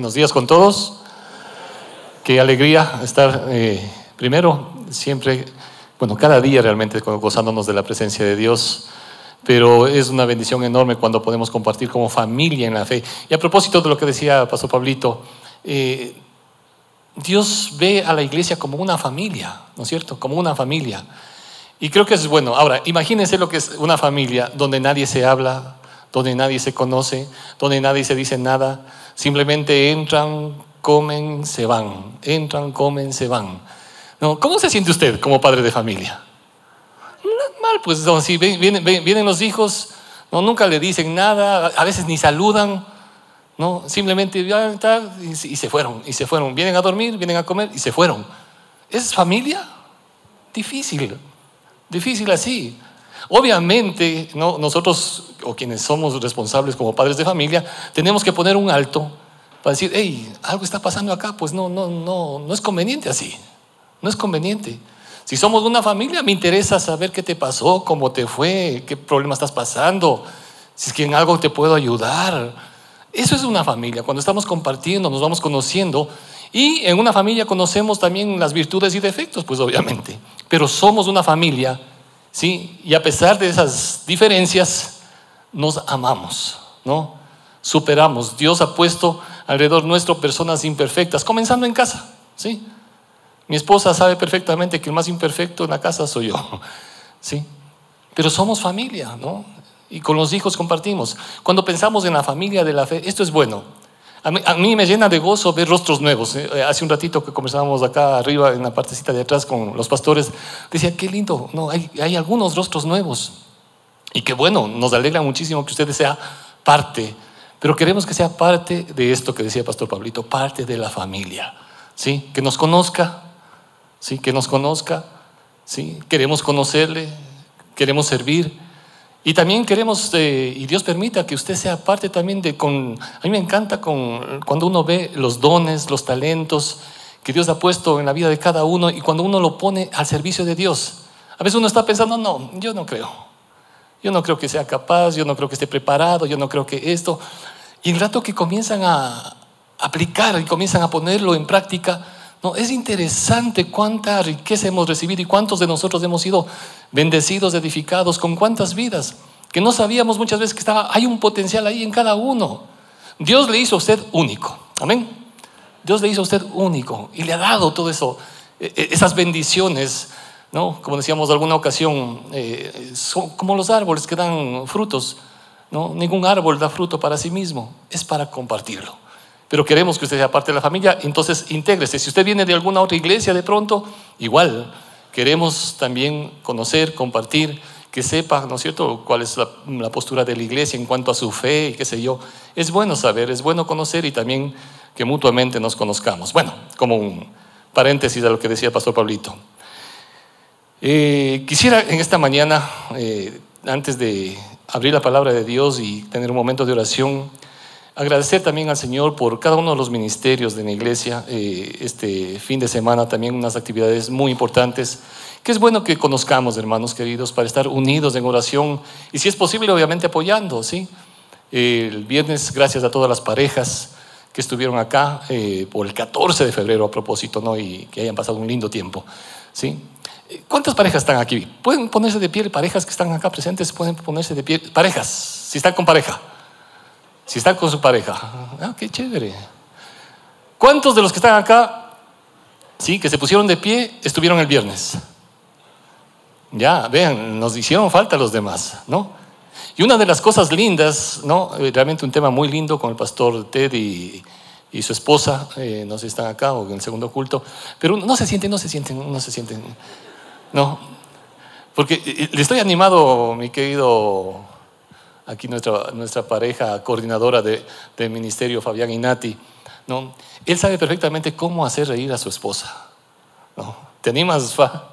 Buenos días con todos. Qué alegría estar eh, primero, siempre, bueno, cada día realmente gozándonos de la presencia de Dios. Pero es una bendición enorme cuando podemos compartir como familia en la fe. Y a propósito de lo que decía Pastor Pablito, eh, Dios ve a la iglesia como una familia, ¿no es cierto? Como una familia. Y creo que es bueno. Ahora, imagínense lo que es una familia donde nadie se habla, donde nadie se conoce, donde nadie se dice nada. Simplemente entran, comen, se van. Entran, comen, se van. ¿No? ¿Cómo se siente usted como padre de familia? Mal, pues si vienen, vienen, los hijos, ¿no? nunca le dicen nada, a veces ni saludan. ¿no? Simplemente y se fueron, y se fueron. Vienen a dormir, vienen a comer y se fueron. ¿Es familia? Difícil, difícil así. Obviamente, ¿no? nosotros, o quienes somos responsables como padres de familia, tenemos que poner un alto para decir, hey, algo está pasando acá, pues no, no, no, no es conveniente así, no es conveniente. Si somos una familia, me interesa saber qué te pasó, cómo te fue, qué problema estás pasando, si es que en algo te puedo ayudar. Eso es una familia, cuando estamos compartiendo, nos vamos conociendo y en una familia conocemos también las virtudes y defectos, pues obviamente, pero somos una familia ¿sí? Y a pesar de esas diferencias, nos amamos, ¿no? Superamos. Dios ha puesto alrededor nuestro personas imperfectas, comenzando en casa, ¿sí? Mi esposa sabe perfectamente que el más imperfecto en la casa soy yo, ¿sí? Pero somos familia, ¿no? Y con los hijos compartimos. Cuando pensamos en la familia de la fe, esto es bueno. A mí, me llena de gozo ver rostros nuevos. Eh, hace un ratito que conversábamos acá arriba en la partecita de atrás con los pastores, decía, qué lindo, no, hay, hay algunos rostros nuevos. Y qué bueno, nos alegra muchísimo que usted sea parte, pero queremos que sea parte de esto que decía Pastor Pablito, parte de la familia, ¿sí? Que nos conozca, ¿sí? Que nos conozca, ¿sí? Queremos conocerle, queremos servir. Y también queremos, eh, y Dios permita que usted sea parte también de, con, a mí me encanta con, cuando uno ve los dones, los talentos que Dios ha puesto en la vida de cada uno y cuando uno lo pone al servicio de Dios. A veces uno está pensando, no, yo no creo. Yo no creo que sea capaz, yo no creo que esté preparado, yo no creo que esto. Y el rato que comienzan a aplicar y comienzan a ponerlo en práctica, no, es interesante cuánta riqueza hemos recibido y cuántos de nosotros hemos sido bendecidos, edificados, con cuántas vidas, que no sabíamos muchas veces que estaba, hay un potencial ahí en cada uno. Dios le hizo a usted único, amén. Dios le hizo a usted único y le ha dado todo eso, e, e, esas bendiciones, ¿no? Como decíamos alguna ocasión, eh, son como los árboles que dan frutos, ¿no? Ningún árbol da fruto para sí mismo, es para compartirlo pero queremos que usted sea parte de la familia, entonces intégrese. Si usted viene de alguna otra iglesia de pronto, igual, queremos también conocer, compartir, que sepa, ¿no es cierto?, cuál es la, postura de la iglesia en cuanto a su fe y qué sé yo. Es bueno saber, es bueno conocer y también que mutuamente nos conozcamos. Bueno, como un paréntesis de lo que decía el Pastor Pablito. Eh, quisiera en esta mañana, eh, antes de abrir la palabra de Dios y tener un momento de oración, Agradecer también al Señor por cada uno de los ministerios de la iglesia. Eh, este fin de semana también unas actividades muy importantes que es bueno que conozcamos, hermanos queridos, para estar unidos en oración y si es posible, obviamente apoyando, ¿sí? el viernes, gracias a todas las parejas que estuvieron acá eh, por el 14 de febrero a propósito, ¿no? Y que hayan pasado un lindo tiempo, ¿sí? ¿Cuántas parejas están aquí? ¿Pueden ponerse de pie? Parejas que están acá presentes, pueden ponerse de pie. Parejas, si están con pareja. Si están con su pareja, ah, qué chévere. ¿Cuántos de los que están acá, sí, que se pusieron de pie, estuvieron el viernes? Ya, vean, nos hicieron falta los demás, ¿no? Y una de las cosas lindas, ¿no? Eh, realmente un tema muy lindo con el pastor Ted y, su esposa, eh, no sé si están acá o en el segundo culto, pero no se sienten, no se sienten, no se sienten, no. Porque eh, le estoy animado, mi querido aquí nuestra, nuestra pareja coordinadora de, del ministerio, Fabián Inati, ¿no? él sabe perfectamente cómo hacer reír a su esposa. ¿no? ¿Te animas, Fa?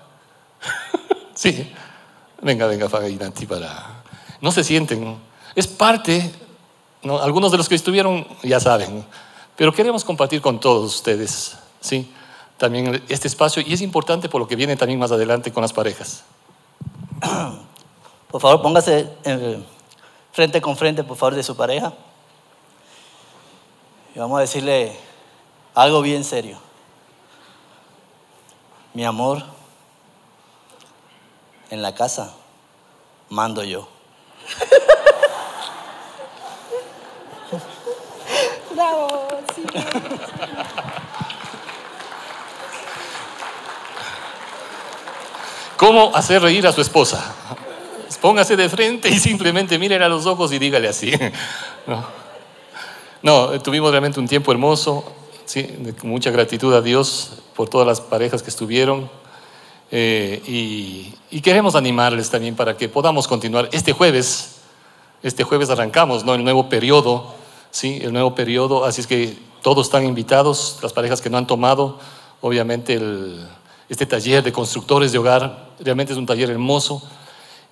sí. Venga, venga, Fabián Inati, para... No se sienten. Es parte, ¿no? algunos de los que estuvieron ya saben, pero queremos compartir con todos ustedes, ¿sí? También este espacio, y es importante por lo que viene también más adelante con las parejas. Por favor, póngase... frente con frente, por favor, de su pareja. Y vamos a decirle algo bien serio. Mi amor, en la casa mando yo. Bravo, sí. ¿Cómo hacer reír a su esposa? Póngase de frente y simplemente miren a los ojos y dígale así. No, tuvimos realmente un tiempo hermoso, ¿sí? mucha gratitud a Dios por todas las parejas que estuvieron. Eh, y, y, queremos animarles también para que podamos continuar. Este jueves, este jueves arrancamos ¿no? el nuevo periodo, ¿sí? el nuevo periodo, así es que todos están invitados, las parejas que no han tomado, obviamente el, este taller de constructores de hogar, realmente es un taller hermoso.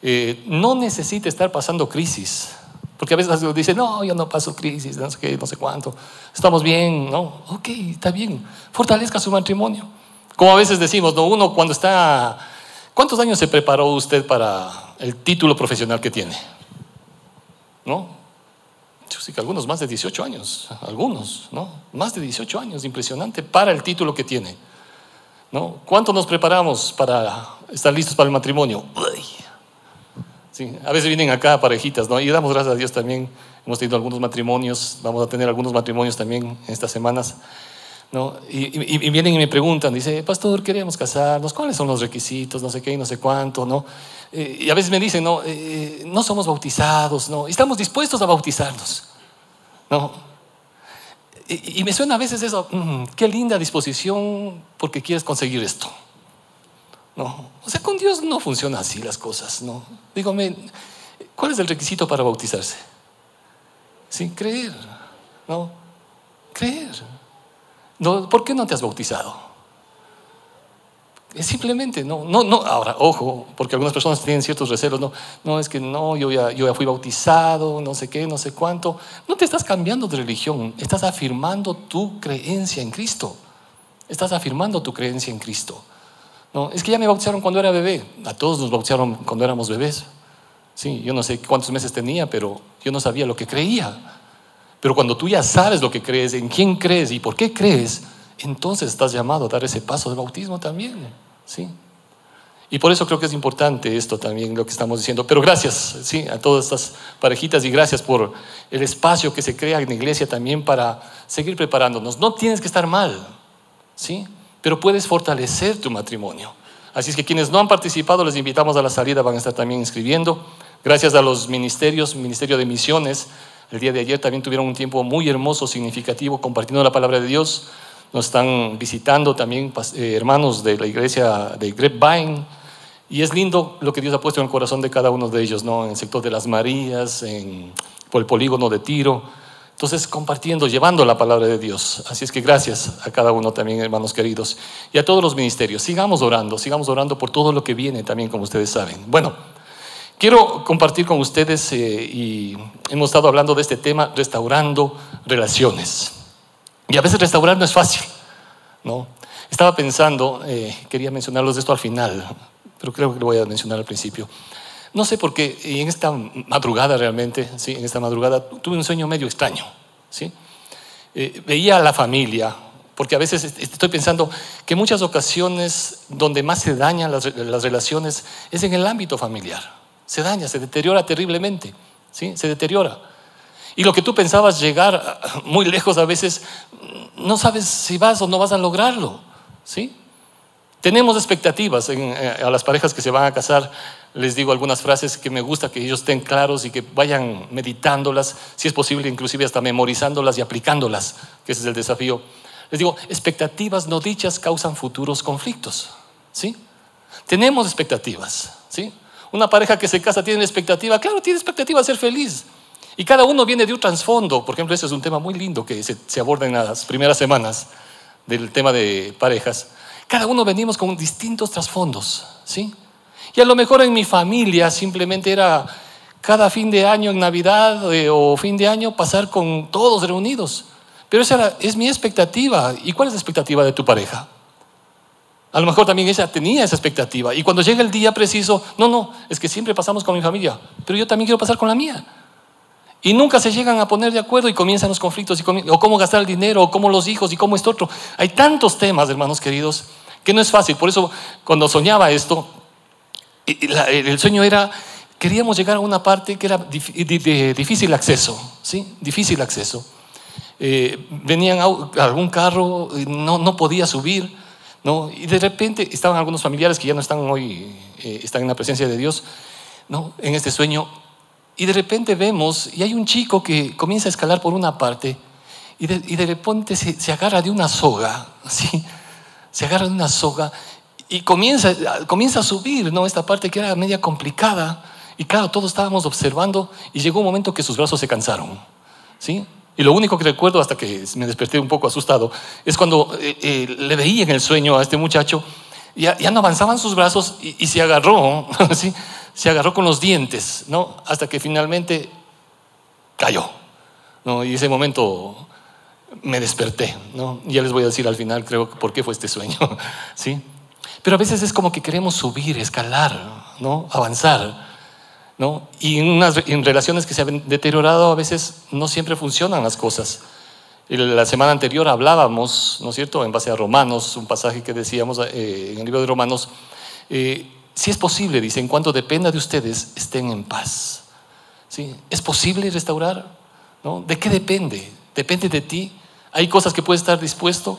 Eh, no necesita estar pasando crisis, porque a veces dicen, no, yo no paso crisis, no sé qué, no sé cuánto, estamos bien, no, ok, está bien, fortalezca su matrimonio. Como a veces decimos, ¿no? uno cuando está, ¿cuántos años se preparó usted para el título profesional que tiene? ¿No? Yo sí que algunos más de 18 años, algunos, ¿no? Más de 18 años, impresionante para el título que tiene. ¿No? ¿Cuánto nos preparamos para estar listos para el matrimonio? Sí, a veces vienen acá parejitas, ¿no? Y damos gracias a Dios también. Hemos tenido algunos matrimonios, vamos a tener algunos matrimonios también en estas semanas. ¿no? Y, vienen y me preguntan, dice, pastor, queremos casarnos, ¿cuáles son los requisitos? No sé qué y no sé cuánto, ¿no? Eh, y a veces me dicen, no, eh, no somos bautizados, ¿no? Estamos dispuestos a bautizarnos, ¿no? Y, me suena a veces eso, mm, qué linda disposición porque quieres conseguir esto. No, o sea, con Dios no funciona así las cosas, ¿no? Dígame, ¿cuál es el requisito para bautizarse? Sin creer, ¿no? Creer. No, ¿Por qué no te has bautizado? Es simplemente, no, no, no. Ahora, ojo, porque algunas personas tienen ciertos recelos, no, no, es que no, yo ya, yo ya fui bautizado, no sé qué, no sé cuánto. No te estás cambiando de religión, estás afirmando tu creencia en Cristo. Estás afirmando tu creencia en Cristo. Es que ya me bautizaron cuando era bebé. A todos nos bautizaron cuando éramos bebés. Sí, yo no sé cuántos meses tenía, pero yo no sabía lo que creía. Pero cuando tú ya sabes lo que crees, en quién crees y por qué crees, entonces estás llamado a dar ese paso de bautismo también. ¿sí? Y por eso creo que es importante esto también, lo que estamos diciendo. Pero gracias ¿sí? a todas estas parejitas y gracias por el espacio que se crea en la iglesia también para seguir preparándonos. No tienes que estar mal, ¿sí? Pero puedes fortalecer tu matrimonio. Así es que quienes no han participado, les invitamos a la salida, van a estar también inscribiendo. Gracias a los ministerios, Ministerio de Misiones, el día de ayer también tuvieron un tiempo muy hermoso, significativo, compartiendo la palabra de Dios. Nos están visitando también eh, hermanos de la iglesia de Grapevine. Y es lindo lo que Dios ha puesto en el corazón de cada uno de ellos, ¿no? En el sector de las Marías, en, por el polígono de Tiro. Entonces, compartiendo, llevando la palabra de Dios. Así es que gracias a cada uno también, hermanos queridos, y a todos los ministerios. Sigamos orando, sigamos orando por todo lo que viene también, como ustedes saben. Bueno, quiero compartir con ustedes, eh, y hemos estado hablando de este tema, restaurando relaciones. Y a veces restaurar no es fácil, ¿no? Estaba pensando, eh, quería mencionarlos de esto al final, pero creo que lo voy a mencionar al principio. No sé por qué, y en esta madrugada realmente, ¿sí? en esta madrugada tuve un sueño medio extraño. ¿sí? Eh, veía a la familia, porque a veces estoy pensando que muchas ocasiones donde más se dañan las, las, relaciones es en el ámbito familiar. Se daña, se deteriora terriblemente, ¿sí? se deteriora. Y lo que tú pensabas llegar muy lejos a veces, no sabes si vas o no vas a lograrlo. ¿sí? Tenemos expectativas eh, a las parejas que se van a casar. Les digo algunas frases que me gusta que ellos estén claros y que vayan meditándolas, si es posible, inclusive hasta memorizándolas y aplicándolas, que ese es el desafío. Les digo, expectativas no dichas causan futuros conflictos. ¿sí? Tenemos expectativas. ¿sí? Una pareja que se casa tiene expectativa, claro, tiene expectativa de ser feliz. Y cada uno viene de un trasfondo. Por ejemplo, ese es un tema muy lindo que se, aborda en las primeras semanas del tema de parejas. Cada uno venimos con distintos trasfondos, ¿sí? Y a lo mejor en mi familia simplemente era cada fin de año, en Navidad eh, o fin de año, pasar con todos reunidos. Pero esa es mi expectativa. ¿Y cuál es la expectativa de tu pareja? A lo mejor también ella tenía esa expectativa. Y cuando llega el día preciso, no, no, es que siempre pasamos con mi familia, pero yo también quiero pasar con la mía. Y nunca se llegan a poner de acuerdo y comienzan los conflictos, y o cómo gastar el dinero, o cómo los hijos, y cómo esto otro. Hay tantos temas, hermanos queridos, que no es fácil. Por eso, cuando soñaba esto, el sueño era, queríamos llegar a una parte que era de, de difícil acceso, ¿sí? Difícil acceso. Eh, venían au- algún carro, no, no podía subir, ¿no? Y de repente estaban algunos familiares que ya no están hoy, eh, están en la presencia de Dios, ¿no? En este sueño. Y de repente vemos, y hay un chico que comienza a escalar por una parte, y de, repente se agarra de una soga, ¿sí? Se agarra de una soga y comienza, comienza a subir, ¿no? Esta parte que era media complicada. Y claro, todos estábamos observando y llegó un momento que sus brazos se cansaron, ¿sí? Y lo único que recuerdo hasta que me desperté un poco asustado es cuando eh, eh, le veía en el sueño a este muchacho, ya, ya no avanzaban sus brazos y, y se agarró, ¿sí? Se agarró con los dientes, ¿no? Hasta que finalmente cayó, ¿no? Y ese momento me desperté, ¿no? Ya les voy a decir al final, creo, por qué fue este sueño, ¿sí? Pero a veces es como que queremos subir, escalar, ¿no? Avanzar, ¿no? Y en, relaciones que se han deteriorado a veces no siempre funcionan las cosas. La semana anterior hablábamos, ¿no es cierto?, en base a Romanos, un pasaje que decíamos eh, en el libro de Romanos, eh, si es posible, dice, en cuanto dependa de ustedes, estén en paz. ¿Sí? ¿Es posible restaurar? ¿No? ¿De qué depende? ¿Depende de ti? ¿Hay cosas que puedes estar dispuesto?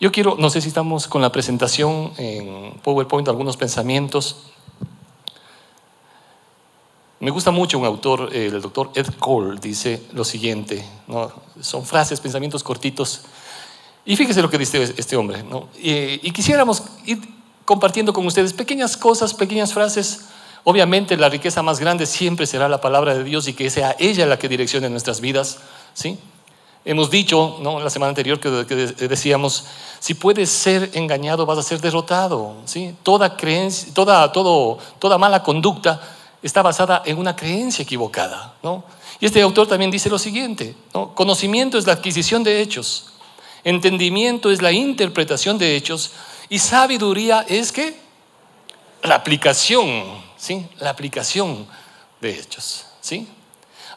Yo quiero, no sé si estamos con la presentación en PowerPoint, algunos pensamientos. Me gusta mucho un autor, eh, el doctor Ed Cole, dice lo siguiente, son frases, pensamientos cortitos. Y fíjese lo que dice este hombre. Y, y quisiéramos ir compartiendo con ustedes pequeñas cosas, pequeñas frases. Obviamente la riqueza más grande siempre será la palabra de Dios y que sea ella la que direccione nuestras vidas. ¿sí? Hemos dicho, ¿no? la semana anterior que, decíamos, si puedes ser engañado vas a ser derrotado. ¿sí? Toda, creencia, toda, todo, toda mala conducta está basada en una creencia equivocada. ¿no? Y este autor también dice lo siguiente, ¿no? conocimiento es la adquisición de hechos, entendimiento es la interpretación de hechos y sabiduría es que la aplicación, ¿sí? la aplicación de hechos. ¿sí?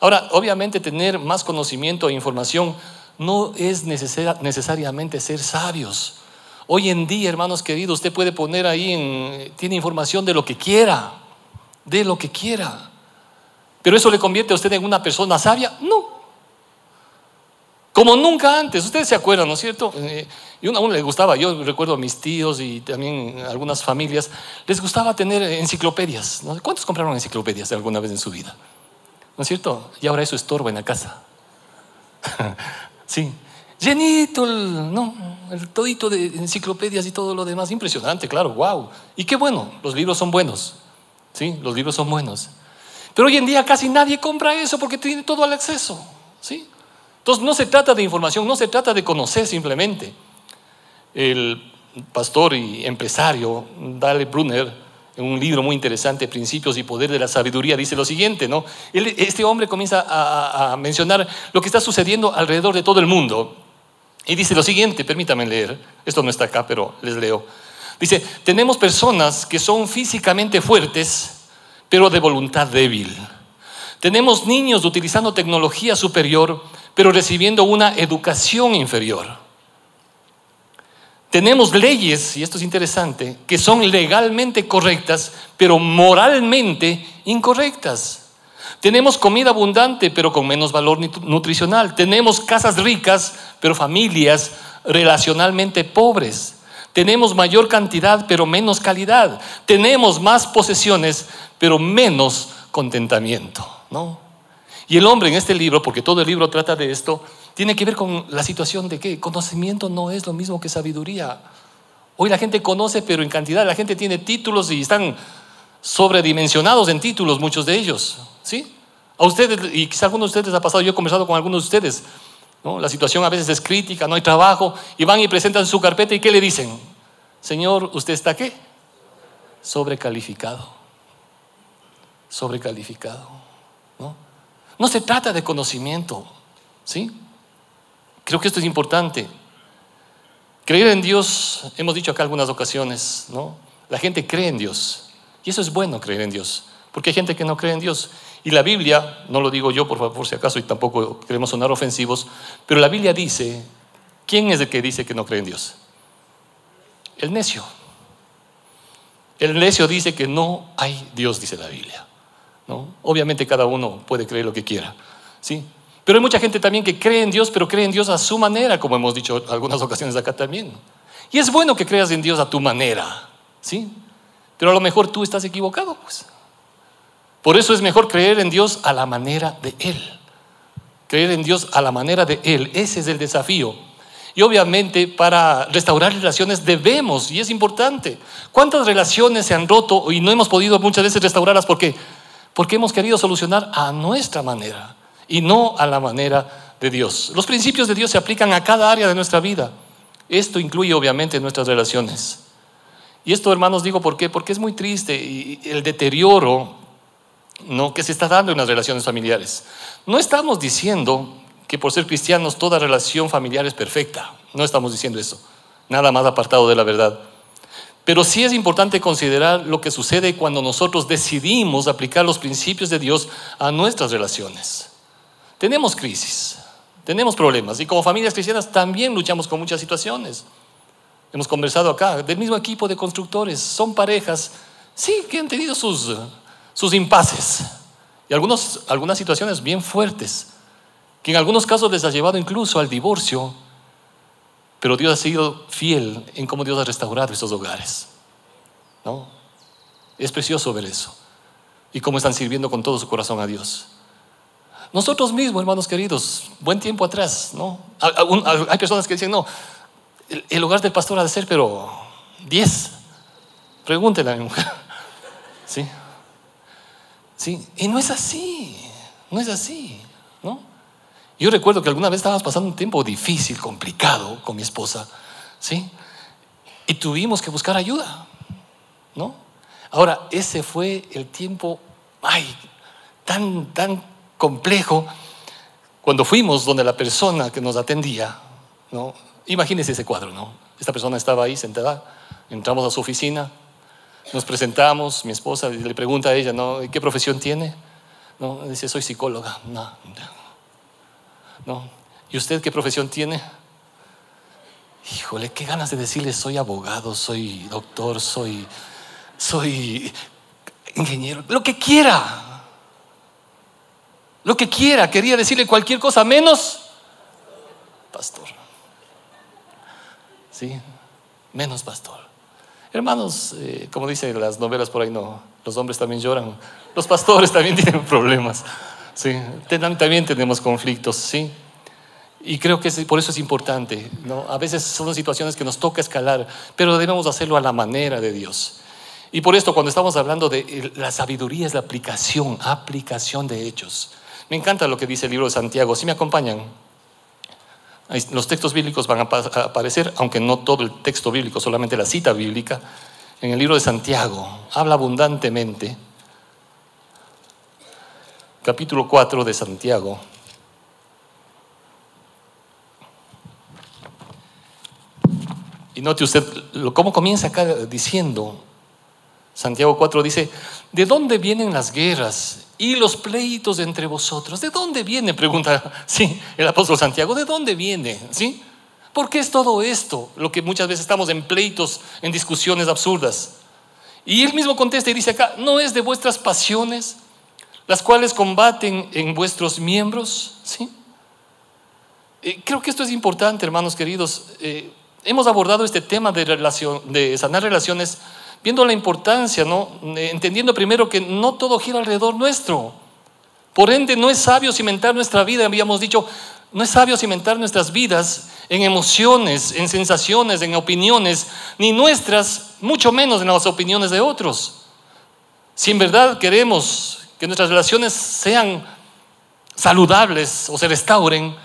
Ahora, obviamente tener más conocimiento e información no es necesariamente ser sabios. Hoy en día, hermanos queridos, usted puede poner ahí, en, tiene información de lo que quiera, de lo que quiera. Pero eso le convierte a usted en una persona sabia? No. Como nunca antes. Ustedes se acuerdan, ¿no es cierto? Eh, y a uno le gustaba, yo recuerdo a mis tíos y también algunas familias, les gustaba tener enciclopedias. ¿Cuántos compraron enciclopedias alguna vez en su vida? ¿No es cierto? Y ahora eso estorba en la casa. sí. Llenito, el, no, el todito de enciclopedias y todo lo demás. Impresionante, claro, wow. Y qué bueno, los libros son buenos. Sí, los libros son buenos. Pero hoy en día casi nadie compra eso porque tiene todo al acceso. ¿sí? Entonces no se trata de información, no se trata de conocer simplemente. El pastor y empresario Dale Brunner, en un libro muy interesante, Principios y Poder de la Sabiduría, dice lo siguiente, ¿no? Este hombre comienza a, a mencionar lo que está sucediendo alrededor de todo el mundo. Y dice lo siguiente, permítanme leer, esto no está acá, pero les leo. Dice, tenemos personas que son físicamente fuertes, pero de voluntad débil. Tenemos niños utilizando tecnología superior, pero recibiendo una educación inferior. Tenemos leyes, y esto es interesante, que son legalmente correctas, pero moralmente incorrectas. Tenemos comida abundante, pero con menos valor nutricional. Tenemos casas ricas, pero familias relacionalmente pobres. Tenemos mayor cantidad, pero menos calidad. Tenemos más posesiones, pero menos contentamiento. ¿no? Y el hombre en este libro, porque todo el libro trata de esto, tiene que ver con la situación de que conocimiento no es lo mismo que sabiduría. Hoy la gente conoce, pero en cantidad. La gente tiene títulos y están sobredimensionados en títulos, muchos de ellos. ¿Sí? A ustedes, y quizá algunos de ustedes ha pasado, yo he conversado con algunos de ustedes, ¿no? La situación a veces es crítica, no hay trabajo, y van y presentan su carpeta y ¿qué le dicen? Señor, ¿usted está qué? Sobrecalificado. Sobrecalificado. ¿no? no se trata de conocimiento, ¿sí? Creo que esto es importante. Creer en Dios, hemos dicho acá algunas ocasiones, ¿no? La gente cree en Dios. Y eso es bueno creer en Dios. Porque hay gente que no cree en Dios. Y la Biblia, no lo digo yo por, favor, si acaso y tampoco queremos sonar ofensivos, pero la Biblia dice, ¿quién es el que dice que no cree en Dios? El necio. El necio dice que no hay Dios, dice la Biblia. ¿no? Obviamente cada uno puede creer lo que quiera. ¿sí? Pero hay mucha gente también que cree en Dios, pero cree en Dios a su manera, como hemos dicho algunas ocasiones acá también. Y es bueno que creas en Dios a tu manera, ¿sí? Pero a lo mejor tú estás equivocado, pues. Por eso es mejor creer en Dios a la manera de Él. Creer en Dios a la manera de Él. Ese es el desafío. Y obviamente para restaurar relaciones debemos, y es importante. ¿Cuántas relaciones se han roto y no hemos podido muchas veces restaurarlas porque, porque hemos querido solucionar a nuestra manera y no a la manera de Dios? Los principios de Dios se aplican a cada área de nuestra vida. Esto incluye obviamente nuestras relaciones. Y esto, hermanos, digo por qué, porque es muy triste y el deterioro ¿no? que se está dando en las relaciones familiares. No estamos diciendo que por ser cristianos toda relación familiar es perfecta. No estamos diciendo eso. Nada más apartado de la verdad. Pero sí es importante considerar lo que sucede cuando nosotros decidimos aplicar los principios de Dios a nuestras relaciones. Tenemos crisis, tenemos problemas y como familias cristianas también luchamos con muchas situaciones. Hemos conversado acá del mismo equipo de constructores, son parejas, sí, que han tenido sus, sus impases y algunos, algunas situaciones bien fuertes, que en algunos casos les ha llevado incluso al divorcio, pero Dios ha sido fiel en cómo Dios ha restaurado esos hogares. ¿no? Es precioso ver eso y cómo están sirviendo con todo su corazón a Dios. Nosotros mismos, hermanos queridos, buen tiempo atrás, ¿no? Hay personas que dicen, no, el hogar del pastor ha de ser, pero 10. Pregúntele a mi mujer. ¿Sí? ¿Sí? Y no es así, no es así, ¿no? Yo recuerdo que alguna vez estábamos pasando un tiempo difícil, complicado con mi esposa, ¿sí? Y tuvimos que buscar ayuda, ¿no? Ahora, ese fue el tiempo, ay, tan, tan complejo, cuando fuimos donde la persona que nos atendía, ¿no? Imagínese ese cuadro, ¿no? Esta persona estaba ahí sentada, entramos a su oficina, nos presentamos, mi esposa le pregunta a ella, ¿no? ¿Qué profesión tiene? No, dice, soy psicóloga. No, no. ¿Y usted qué profesión tiene? Híjole, qué ganas de decirle, soy abogado, soy doctor, soy, soy ingeniero, lo que quiera. Lo que quiera, quería decirle cualquier cosa menos pastor. Sí, menos pastor. Hermanos, eh, como dicen las novelas por ahí, no, los hombres también lloran, los pastores también tienen problemas, ¿sí? también tenemos conflictos, ¿sí? Y creo que por eso es importante, ¿no? A veces son situaciones que nos toca escalar, pero debemos hacerlo a la manera de Dios. Y por esto, cuando estamos hablando de la sabiduría, es la aplicación, aplicación de hechos. Me encanta lo que dice el libro de Santiago. Si me acompañan, los textos bíblicos van a aparecer, aunque no todo el texto bíblico, solamente la cita bíblica, en el libro de Santiago. Habla abundantemente. Capítulo 4 de Santiago. Y note usted cómo comienza acá diciendo, Santiago 4 dice, ¿de dónde vienen las guerras y los pleitos entre vosotros. ¿De dónde viene? Pregunta sí, el apóstol Santiago. ¿De dónde viene? ¿Sí? ¿Por qué es todo esto? Lo que muchas veces estamos en pleitos, en discusiones absurdas. Y él mismo contesta y dice acá, ¿no es de vuestras pasiones las cuales combaten en vuestros miembros? ¿Sí? Eh, creo que esto es importante, hermanos queridos. Eh, hemos abordado este tema de, relación, de sanar relaciones viendo la importancia, ¿no? entendiendo primero que no todo gira alrededor nuestro. Por ende, no es sabio cimentar nuestra vida, habíamos dicho, no es sabio cimentar nuestras vidas en emociones, en sensaciones, en opiniones, ni nuestras, mucho menos en las opiniones de otros. Si en verdad queremos que nuestras relaciones sean saludables o se restauren,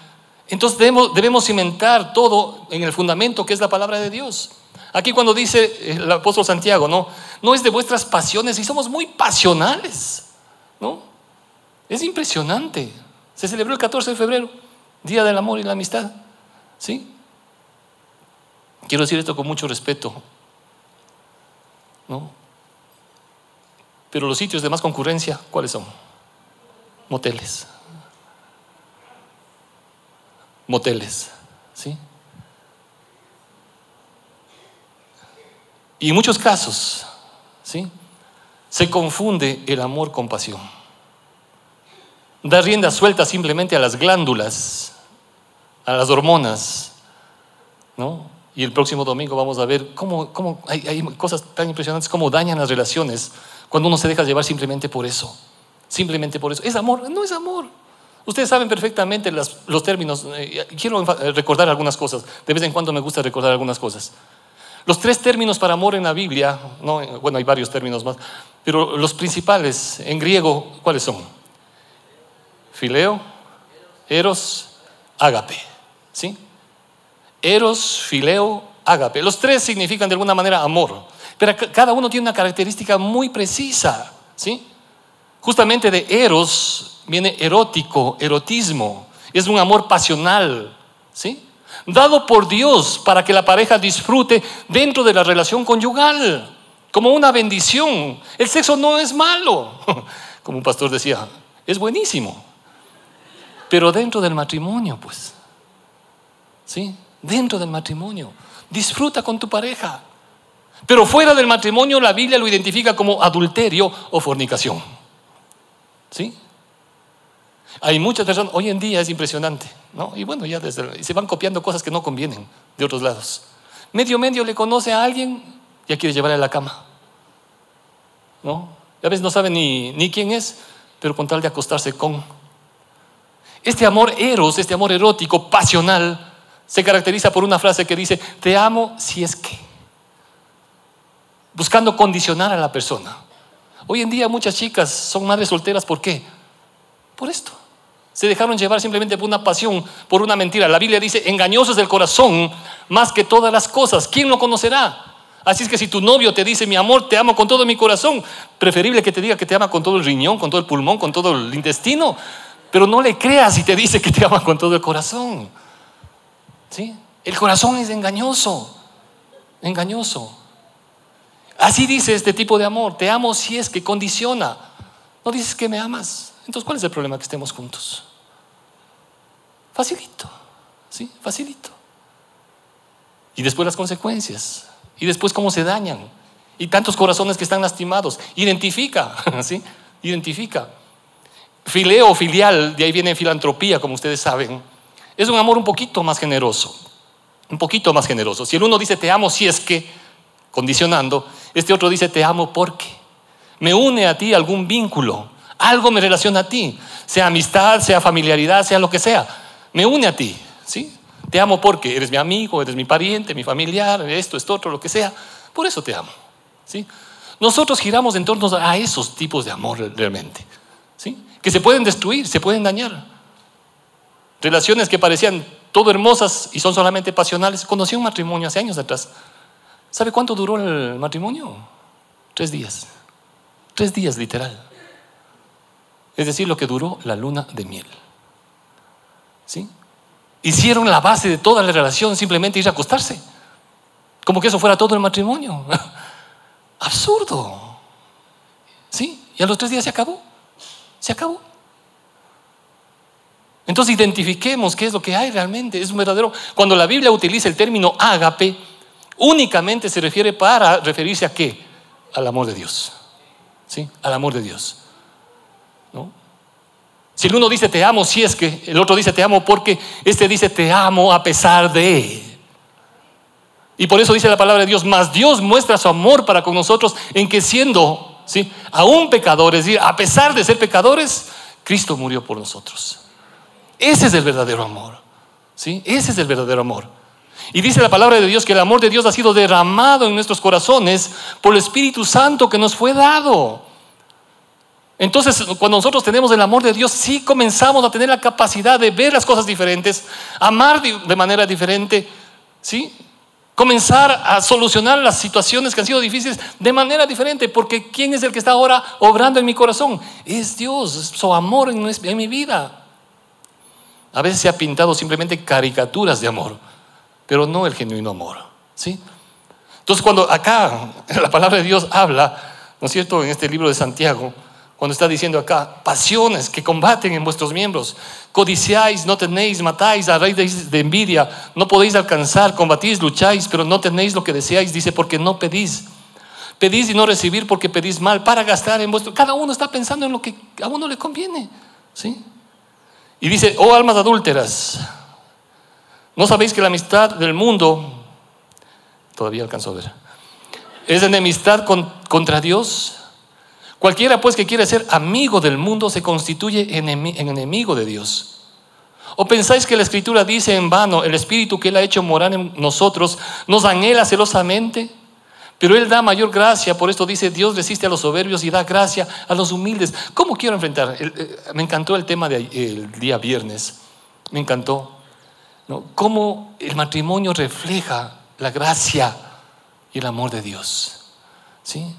entonces debemos, debemos cimentar todo en el fundamento que es la palabra de Dios. Aquí cuando dice el apóstol Santiago, no, no es de vuestras pasiones y somos muy pasionales, ¿no? Es impresionante. Se celebró el 14 de febrero, Día del Amor y la Amistad, ¿sí? Quiero decir esto con mucho respeto, ¿no? Pero los sitios de más concurrencia, ¿cuáles son? Moteles. Moteles, ¿sí? Y en muchos casos, ¿sí? Se confunde el amor con pasión. Da rienda suelta simplemente a las glándulas, a las hormonas, ¿no? Y el próximo domingo vamos a ver cómo, cómo hay, cosas tan impresionantes, cómo dañan las relaciones cuando uno se deja llevar simplemente por eso. Simplemente por eso. ¿Es amor? No es amor. Ustedes saben perfectamente los términos. eh, quiero recordar algunas cosas. De vez en cuando me gusta recordar algunas cosas. Los tres términos para amor en la Biblia, no, bueno, hay varios términos más, pero los principales en griego, ¿cuáles son? Fileo, eros, ágape. ¿Sí? Eros, fileo, ágape. Los tres significan de alguna manera amor, pero ca- cada uno tiene una característica muy precisa, ¿sí? Justamente de eros viene erótico, erotismo, es un amor pasional, ¿sí? Dado por Dios para que la pareja disfrute dentro de la relación conyugal, como una bendición. El sexo no es malo, como un pastor decía, es buenísimo, pero dentro del matrimonio, pues. ¿sí? Dentro del matrimonio. Disfruta con tu pareja. Pero fuera del matrimonio la Biblia lo identifica como adulterio o fornicación. ¿Sí? Hay muchas personas, hoy en día es impresionante, ¿no? Y bueno, ya desde, se van copiando cosas que no convienen de otros lados. Medio medio le conoce a alguien, ya quiere llevarle a la cama. ¿No? Y a veces no sabe ni, ni quién es, pero con tal de acostarse con. Este amor eros, este amor erótico, pasional, se caracteriza por una frase que dice, te amo si es que. Buscando condicionar a la persona. Hoy en día muchas chicas son madres solteras, ¿por qué? Por esto. Se dejaron llevar simplemente por una pasión, por una mentira. La Biblia dice, engañoso es el corazón más que todas las cosas. ¿Quién lo conocerá? Así es que si tu novio te dice, mi amor, te amo con todo mi corazón, preferible que te diga que te ama con todo el riñón, con todo el pulmón, con todo el intestino, pero no le creas si te dice que te ama con todo el corazón. ¿Sí? El corazón es engañoso, engañoso. Así dice este tipo de amor, te amo si es que condiciona. No dices que me amas. Entonces, ¿cuál es el problema que estemos juntos? Facilito, ¿sí? Facilito. Y después las consecuencias. Y después cómo se dañan. Y tantos corazones que están lastimados. Identifica, ¿sí? Identifica. Fileo, filial, de ahí viene filantropía, como ustedes saben. Es un amor un poquito más generoso. Un poquito más generoso. Si el uno dice te amo si es que, condicionando, este otro dice te amo porque. Me une a ti algún vínculo. Algo me relaciona a ti. Sea amistad, sea familiaridad, sea lo que sea. Me une a ti. ¿Sí? Te amo porque eres mi amigo, eres mi pariente, mi familiar, esto, esto, otro, lo que sea. Por eso te amo. ¿Sí? Nosotros giramos en torno a esos tipos de amor realmente. ¿Sí? Que se pueden destruir, se pueden dañar. Relaciones que parecían todo hermosas y son solamente pasionales. Conocí un matrimonio hace años atrás. ¿Sabe cuánto duró el matrimonio? Tres días. Tres días, literal. Es decir, lo que duró la luna de miel. ¿Sí? Hicieron la base de toda la relación simplemente ir a acostarse. Como que eso fuera todo el matrimonio. Absurdo. ¿Sí? Y a los tres días se acabó. Se acabó. Entonces identifiquemos qué es lo que hay realmente. Es un verdadero. Cuando la Biblia utiliza el término ágape, únicamente se refiere para referirse a qué? Al amor de Dios. ¿Sí? Al amor de Dios. Si el uno dice te amo, si es que el otro dice te amo porque este dice te amo a pesar de. Y por eso dice la palabra de Dios, más Dios muestra su amor para con nosotros en que siendo, ¿sí? aún pecadores, a pesar de ser pecadores, Cristo murió por nosotros. Ese es el verdadero amor. ¿sí? Ese es el verdadero amor. Y dice la palabra de Dios que el amor de Dios ha sido derramado en nuestros corazones por el Espíritu Santo que nos fue dado. Entonces, cuando nosotros tenemos el amor de Dios, sí comenzamos a tener la capacidad de ver las cosas diferentes, amar de manera diferente, ¿sí? Comenzar a solucionar las situaciones que han sido difíciles de manera diferente, porque ¿quién es el que está ahora obrando en mi corazón? Es Dios, es su amor en, en mi vida. A veces se ha pintado simplemente caricaturas de amor, pero no el genuino amor, ¿sí? Entonces, cuando acá la palabra de Dios habla ¿no es cierto?, en este libro de Santiago, cuando está diciendo acá, pasiones que combaten en vuestros miembros, codiciáis, no tenéis, matáis, a raíz de envidia, no podéis alcanzar, combatís, lucháis, pero no tenéis lo que deseáis, dice, porque no pedís. Pedís y no recibir porque pedís mal para gastar en vuestro... Cada uno está pensando en lo que a uno le conviene, ¿sí? Y dice, oh almas adúlteras, ¿no sabéis que la amistad del mundo, todavía alcanzó a ver, es enemistad contra Dios? Cualquiera pues que quiere ser amigo del mundo se constituye en enemigo de Dios. ¿O pensáis que la escritura dice en vano, el espíritu que Él ha hecho morar en nosotros nos anhela celosamente? Pero Él da mayor gracia, por esto dice, Dios resiste a los soberbios y da gracia a los humildes. ¿Cómo quiero enfrentar? Eh, me encantó el tema del día viernes, me encantó. Cómo el matrimonio refleja la gracia y el amor de Dios. ¿Sí?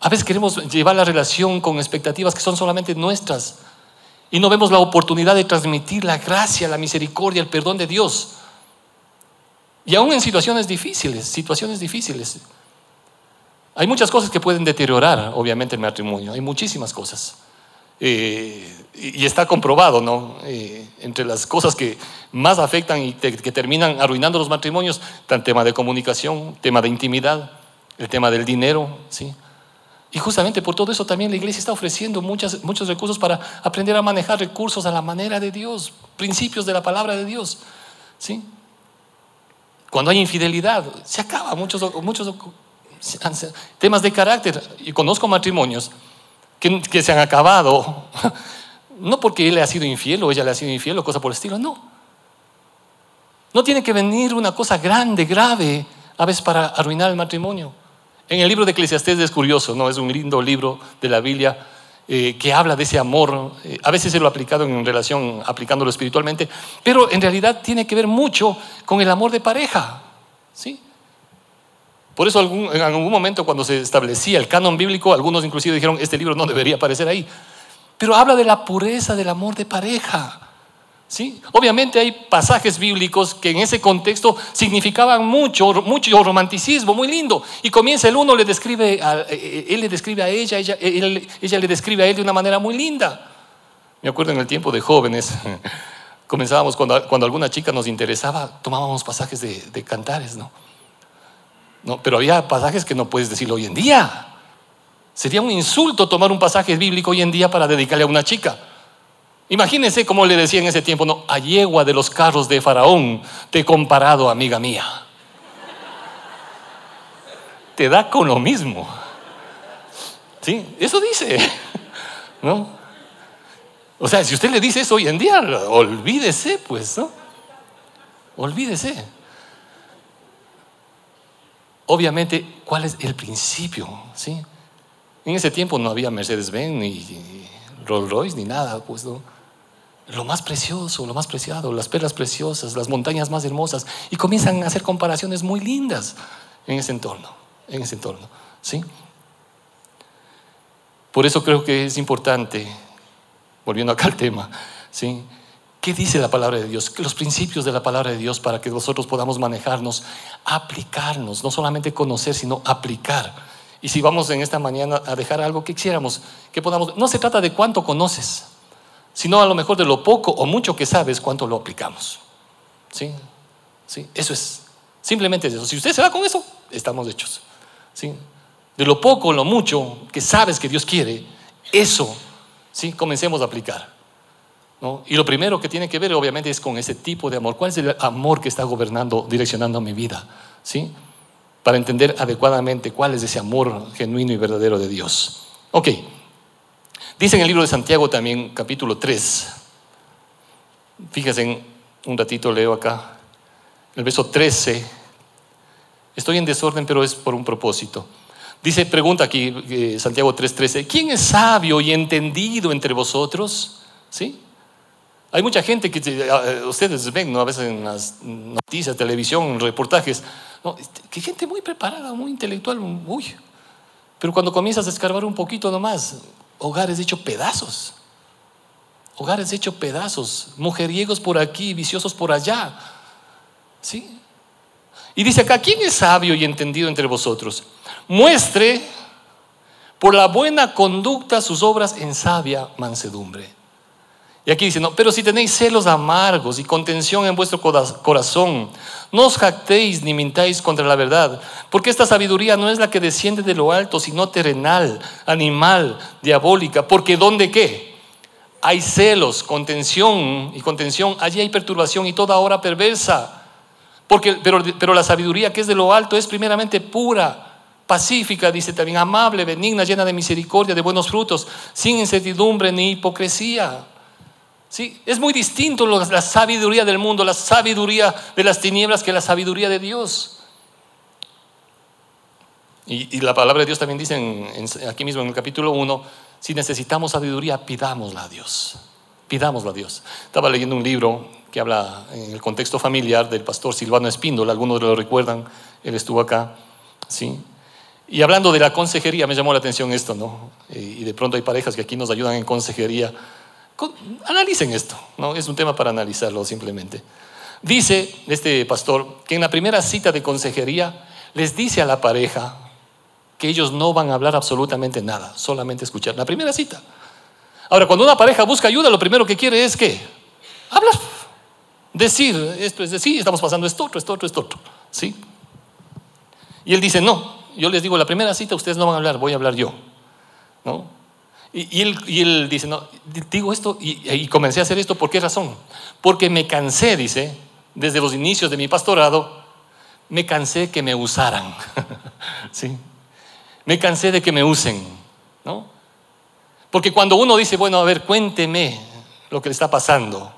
A veces queremos llevar la relación con expectativas que son solamente nuestras y no vemos la oportunidad de transmitir la gracia, la misericordia, el perdón de Dios. Y aún en situaciones difíciles, situaciones difíciles. Hay muchas cosas que pueden deteriorar, obviamente, el matrimonio. Hay muchísimas cosas. Eh, y está comprobado, ¿no? Eh, entre las cosas que más afectan y que terminan arruinando los matrimonios, el tema de comunicación, tema de intimidad, el tema del dinero, ¿sí? Y justamente por todo eso también la iglesia está ofreciendo muchos recursos para aprender a manejar recursos a la manera de Dios, principios de la palabra de Dios. ¿sí? Cuando hay infidelidad, se acaba muchos, muchos temas de carácter. Y conozco matrimonios que, que se han acabado, no porque él le ha sido infiel o ella le ha sido infiel o cosa por el estilo, no. No tiene que venir una cosa grande, grave, a veces para arruinar el matrimonio. En el libro de Eclesiastés es curioso, ¿no? Es un lindo libro de la Biblia eh, que habla de ese amor. Eh, a veces se lo ha aplicado en relación, aplicándolo espiritualmente, pero en realidad tiene que ver mucho con el amor de pareja, ¿sí? Por eso en algún momento cuando se establecía el canon bíblico, algunos inclusive dijeron, este libro no debería aparecer ahí. Pero habla de la pureza del amor de pareja. Obviamente hay pasajes bíblicos que en ese contexto significaban mucho, mucho romanticismo, muy lindo. Y comienza el uno, le describe a, eh, él le describe a ella, ella, ella le describe a él de una manera muy linda. Me acuerdo en el tiempo de jóvenes, comenzábamos cuando, cuando alguna chica nos interesaba, tomábamos pasajes de, cantares. ¿no? Pero había pasajes que no puedes decirlo hoy en día. Sería un insulto tomar un pasaje bíblico hoy en día para dedicarle a una chica. Imagínense cómo le decía en ese tiempo, no, a yegua de los carros de Faraón te he comparado, amiga mía. Te da con lo mismo. ¿Sí? Eso dice. ¿No? O sea, si usted le dice eso hoy en día, olvídese, pues, ¿no? Olvídese. Obviamente, ¿cuál es el principio? ¿Sí? En ese tiempo no había Mercedes-Benz ni Rolls Royce ni nada, pues, ¿no? Lo más precioso, lo más preciado, las perlas preciosas, las montañas más hermosas, y comienzan a hacer comparaciones muy lindas en ese entorno, en ese entorno, ¿sí? Por eso creo que es importante, volviendo acá al tema, ¿sí? ¿Qué dice la palabra de Dios? Los principios de la palabra de Dios para que nosotros podamos manejarnos, aplicarnos, no solamente conocer, sino aplicar. Y si vamos en esta mañana a dejar algo que quisiéramos, que podamos, no se trata de cuánto conoces, sino a lo mejor de lo poco o mucho que sabes, cuánto lo aplicamos. ¿Sí? ¿Sí? Eso es. Simplemente eso. Si usted se va con eso, estamos hechos. ¿Sí? De lo poco o lo mucho que sabes que Dios quiere, eso, ¿sí? Comencemos a aplicar. ¿no? Y lo primero que tiene que ver, obviamente, es con ese tipo de amor. ¿Cuál es el amor que está gobernando, direccionando mi vida? ¿Sí? Para entender adecuadamente cuál es ese amor genuino y verdadero de Dios. Ok. Dice en el libro de Santiago también, capítulo 3, fíjense, un ratito leo acá, el verso 13, estoy en desorden, pero es por un propósito. Dice, pregunta aquí eh, Santiago 3:13, ¿quién es sabio y entendido entre vosotros? ¿Sí? Hay mucha gente que eh, ustedes ven ¿no? a veces en las noticias, televisión, reportajes, que gente muy preparada, muy intelectual, uy. Pero cuando comienzas a escarbar un poquito nomás, hogares hechos pedazos. Hogares hechos pedazos, mujeriegos por aquí, viciosos por allá. ¿Sí? Y dice acá, ¿quién es sabio y entendido entre vosotros? Muestre por la buena conducta sus obras en sabia mansedumbre. Y aquí dice, no, pero si tenéis celos amargos y contención en vuestro corazón, no os jactéis ni mintáis contra la verdad, porque esta sabiduría no es la que desciende de lo alto, sino terrenal, animal, diabólica, porque ¿dónde qué? Hay celos, contención y contención, allí hay perturbación y toda hora perversa. Porque, pero, pero la sabiduría que es de lo alto es primeramente pura, pacífica, dice también, amable, benigna, llena de misericordia, de buenos frutos, sin incertidumbre ni hipocresía. ¿Sí? Es muy distinto la sabiduría del mundo, la sabiduría de las tinieblas que la sabiduría de Dios. Y, la palabra de Dios también dice aquí mismo en el capítulo 1, si necesitamos sabiduría, pidámosla a Dios. Pidámosla a Dios. Estaba leyendo un libro que habla en el contexto familiar del pastor Silvano Espíndola, algunos lo recuerdan, él estuvo acá, ¿sí? Y hablando de la consejería, me llamó la atención esto, ¿no? Y de pronto hay parejas que aquí nos ayudan en consejería Analicen esto, ¿no? Es un tema para analizarlo simplemente. Dice este pastor que en la primera cita de consejería les dice a la pareja que ellos no van a hablar absolutamente nada, solamente escuchar. La primera cita. Ahora, cuando una pareja busca ayuda, lo primero que quiere es que hablar, decir, esto es decir, estamos pasando esto otro, esto esto. ¿Sí? Y él dice, no, yo les digo, la primera cita ustedes no van a hablar, voy a hablar yo. ¿No? Y, él, dice, no, digo esto y, comencé a hacer esto, ¿por qué razón? Porque me cansé, dice, desde los inicios de mi pastorado, me cansé que me usaran. ¿Sí? Me cansé de que me usen, ¿no? Porque cuando uno dice, bueno, a ver, cuénteme lo que le está pasando,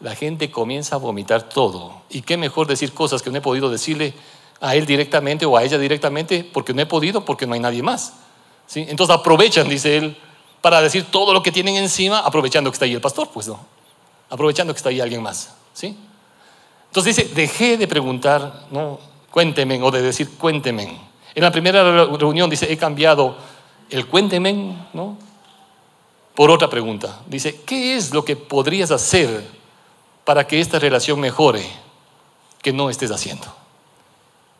la gente comienza a vomitar todo. Y qué mejor decir cosas que no he podido decirle a él directamente o a ella directamente, porque no he podido, porque no hay nadie más. Entonces aprovechan, dice él, para decir todo lo que tienen encima, aprovechando que está ahí el pastor, pues no. Aprovechando que está ahí alguien más. ¿sí? Entonces dice, dejé de preguntar, no, cuénteme, o de decir cuénteme. En la primera reunión dice, he cambiado el cuénteme, ¿no? Por otra pregunta. Dice, ¿qué es lo que podrías hacer para que esta relación mejore que no estés haciendo?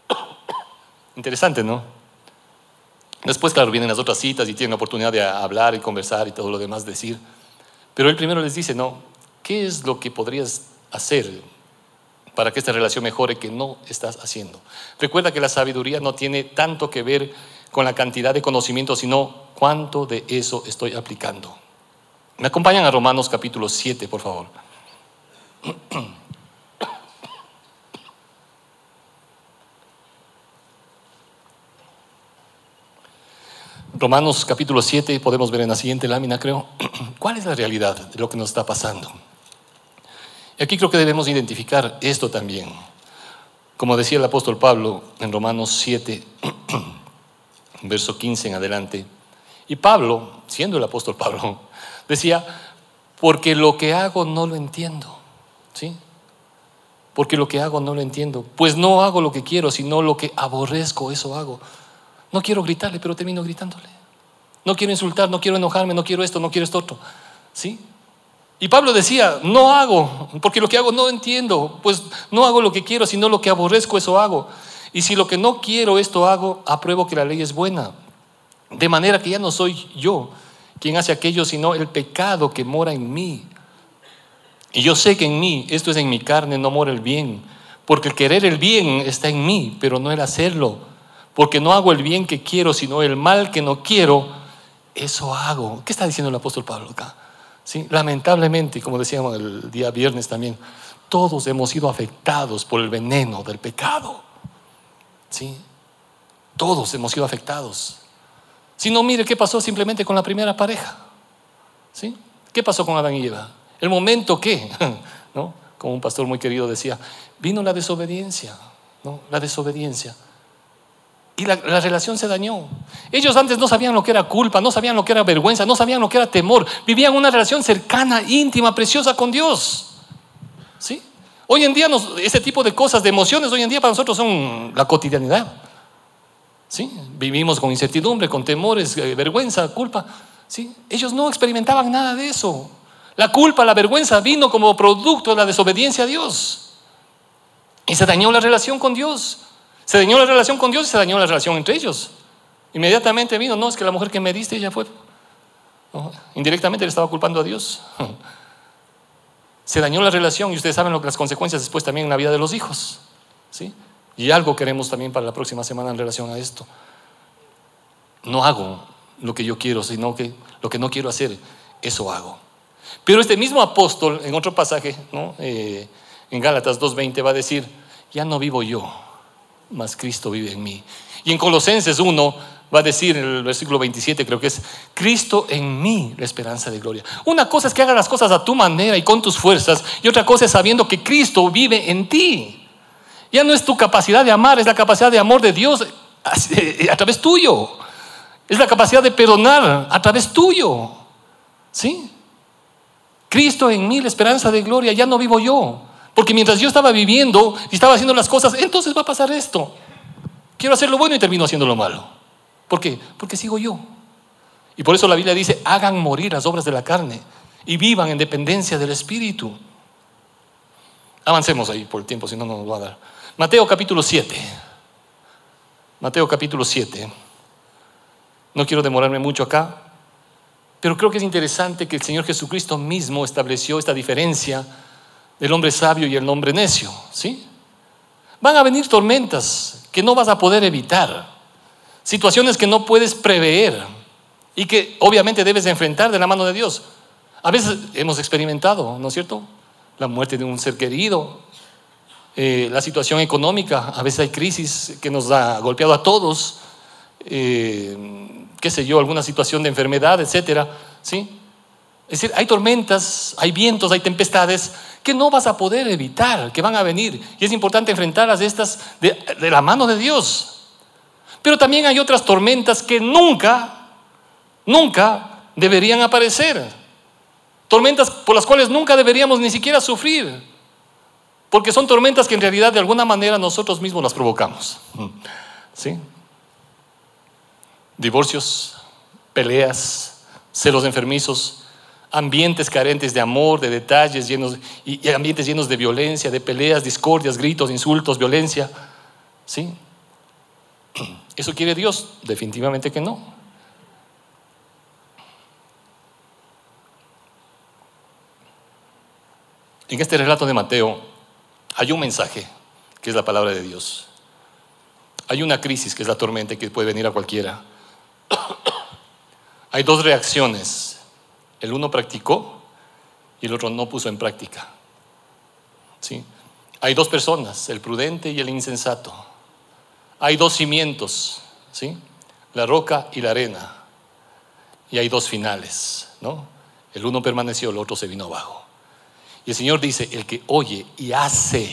Interesante, ¿no? Después, claro, vienen las otras citas y tienen la oportunidad de hablar y conversar y todo lo demás decir. Pero él primero les dice, no, ¿qué es lo que podrías hacer para que esta relación mejore que no estás haciendo? Recuerda que la sabiduría no tiene tanto que ver con la cantidad de conocimiento, sino cuánto de eso estoy aplicando. Me acompañan a Romanos capítulo 7, por favor. Romanos capítulo 7, podemos ver en la siguiente lámina, creo, cuál es la realidad de lo que nos está pasando. Y aquí creo que debemos identificar esto también. Como decía el apóstol Pablo en Romanos 7, verso 15 en adelante. Y Pablo, siendo el apóstol Pablo, decía, porque lo que hago no lo entiendo. ¿Sí? Porque lo que hago no lo entiendo. Pues no hago lo que quiero, sino lo que aborrezco, eso hago. No quiero gritarle, pero termino gritándole. No quiero insultar, no quiero enojarme, no quiero esto, no quiero esto otro. ¿Sí? Y Pablo decía, no hago, porque lo que hago no entiendo, pues no hago lo que quiero, sino lo que aborrezco, eso hago. Y si lo que no quiero, esto hago, apruebo que la ley es buena. De manera que ya no soy yo quien hace aquello, sino el pecado que mora en mí. Y yo sé que en mí, esto es en mi carne, no mora el bien, porque el querer el bien está en mí, pero no el hacerlo porque no hago el bien que quiero, sino el mal que no quiero, eso hago. ¿Qué está diciendo el apóstol Pablo acá? ¿Sí? Lamentablemente, como decíamos el día viernes también, todos hemos sido afectados por el veneno del pecado. ¿Sí? Todos hemos sido afectados. Si no, mire qué pasó simplemente con la primera pareja. ¿Sí? ¿Qué pasó con Adán y Eva? El momento que, ¿no? Como un pastor muy querido decía, vino la desobediencia, ¿no? La desobediencia. Y la, relación se dañó. Ellos antes no sabían lo que era culpa, no sabían lo que era vergüenza, no sabían lo que era temor. Vivían una relación cercana, íntima, preciosa con Dios. ¿Sí? Hoy en día ese tipo de cosas, de emociones, hoy en día para nosotros son la cotidianidad. ¿Sí? Vivimos con incertidumbre, con temores, eh, vergüenza, culpa. ¿Sí? Ellos no experimentaban nada de eso. La culpa, la vergüenza vino como producto de la desobediencia a Dios. Y se dañó la relación con Dios. Se dañó la relación con Dios y se dañó la relación entre ellos. Inmediatamente vino, no, es que la mujer que me diste ya fue. Indirectamente le estaba culpando a Dios. Se dañó la relación y ustedes saben lo que las consecuencias después también en la vida de los hijos. ¿sí? Y algo queremos también para la próxima semana en relación a esto. No hago lo que yo quiero, sino que lo que no quiero hacer, eso hago. Pero este mismo apóstol, en otro pasaje, ¿no? Eh, en Gálatas 2.20, va a decir, ya no vivo yo, mas Cristo vive en mí. Y en Colosenses 1 va a decir en el versículo 27, creo que es, Cristo en mí, la esperanza de gloria. Una cosa es que hagas las cosas a tu manera y con tus fuerzas, y otra cosa es sabiendo que Cristo vive en ti. Ya no es tu capacidad de amar, es la capacidad de amor de Dios a través tuyo. Es la capacidad de perdonar a través tuyo. ¿Sí? Cristo en mí, la esperanza de gloria, ya no vivo yo. Porque mientras yo estaba viviendo y estaba haciendo las cosas, entonces va a pasar esto. Quiero hacer lo bueno y termino haciendo lo malo. ¿Por qué? Porque sigo yo. Y por eso la Biblia dice, hagan morir las obras de la carne y vivan en dependencia del Espíritu. Avancemos ahí por el tiempo, si no, no nos va a dar. Mateo capítulo 7. Mateo capítulo 7. No quiero demorarme mucho acá, pero creo que es interesante que el Señor Jesucristo mismo estableció esta diferencia del hombre sabio y el hombre necio, ¿sí? Van a venir tormentas que no vas a poder evitar, situaciones que no puedes prever y que obviamente debes enfrentar de la mano de Dios. A veces hemos experimentado, ¿no es cierto? La muerte de un ser querido, eh, la situación económica, a veces hay crisis que nos ha golpeado a todos, eh, qué sé yo, alguna situación de enfermedad, etcétera, ¿sí? Es decir, hay tormentas, hay vientos, hay tempestades que no vas a poder evitar, que van a venir. Y es importante enfrentarlas estas de, de la mano de Dios. Pero también hay otras tormentas que nunca, nunca deberían aparecer. Tormentas por las cuales nunca deberíamos ni siquiera sufrir. Porque son tormentas que en realidad de alguna manera nosotros mismos las provocamos. ¿Sí? divorcios, peleas, celos enfermizos, ambientes carentes de amor, de detalles llenos y, ambientes llenos de violencia, de peleas, discordias, gritos, insultos, violencia. ¿Sí? ¿Eso quiere Dios? Definitivamente que no. En este relato de Mateo hay un mensaje, que es la palabra de Dios. Hay una crisis, que es la tormenta que puede venir a cualquiera. Hay dos reacciones. El uno practicó y el otro no puso en práctica. ¿Sí? Hay dos personas, el prudente y el insensato. Hay dos cimientos, ¿sí? la roca y la arena. Y hay dos finales. ¿no? El uno permaneció, el otro se vino abajo. Y el Señor dice, el que oye y hace,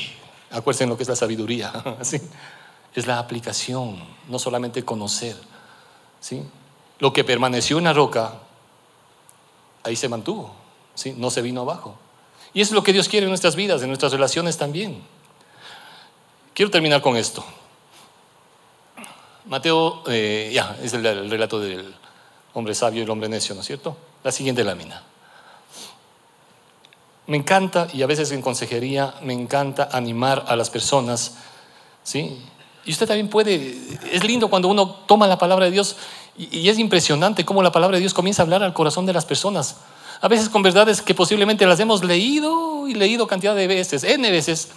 acuérdense lo que es la sabiduría, ¿sí? es la aplicación, no solamente conocer. ¿sí? Lo que permaneció en la roca, ahí se mantuvo, ¿sí? no se vino abajo. Y es lo que Dios quiere en nuestras vidas, en nuestras relaciones también. Quiero terminar con esto. Mateo, eh, ya, es el, el, relato del hombre sabio y el hombre necio, ¿no es cierto? La siguiente lámina. Me encanta, y a veces en consejería, me encanta animar a las personas, ¿sí? Y usted también puede, es lindo cuando uno toma la palabra de Dios y, es impresionante cómo la palabra de Dios comienza a hablar al corazón de las personas. A veces con verdades que posiblemente las hemos leído y leído cantidad de veces, N veces,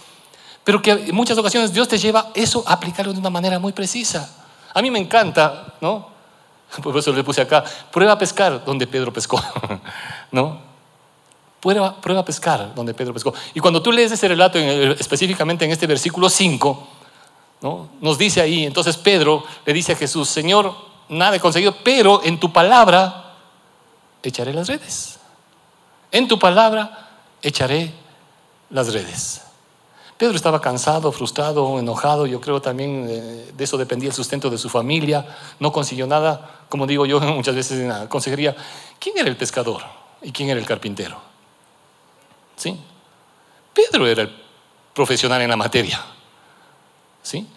pero que en muchas ocasiones Dios te lleva eso a aplicarlo de una manera muy precisa. A mí me encanta, ¿no? Por eso le puse acá, prueba a pescar donde Pedro pescó, ¿no? Prueba, prueba a pescar donde Pedro pescó. Y cuando tú lees ese relato específicamente en este versículo 5, nos dice ahí, entonces Pedro le dice a Jesús, Señor, nada he conseguido, pero en tu palabra echaré las redes. En tu palabra echaré las redes. Pedro estaba cansado, frustrado, enojado, yo creo también eh, de eso dependía el sustento de su familia, no consiguió nada, como digo yo muchas veces en la consejería, ¿quién era el pescador y quién era el carpintero? ¿Sí? Pedro era el profesional en la materia. ¿Sí?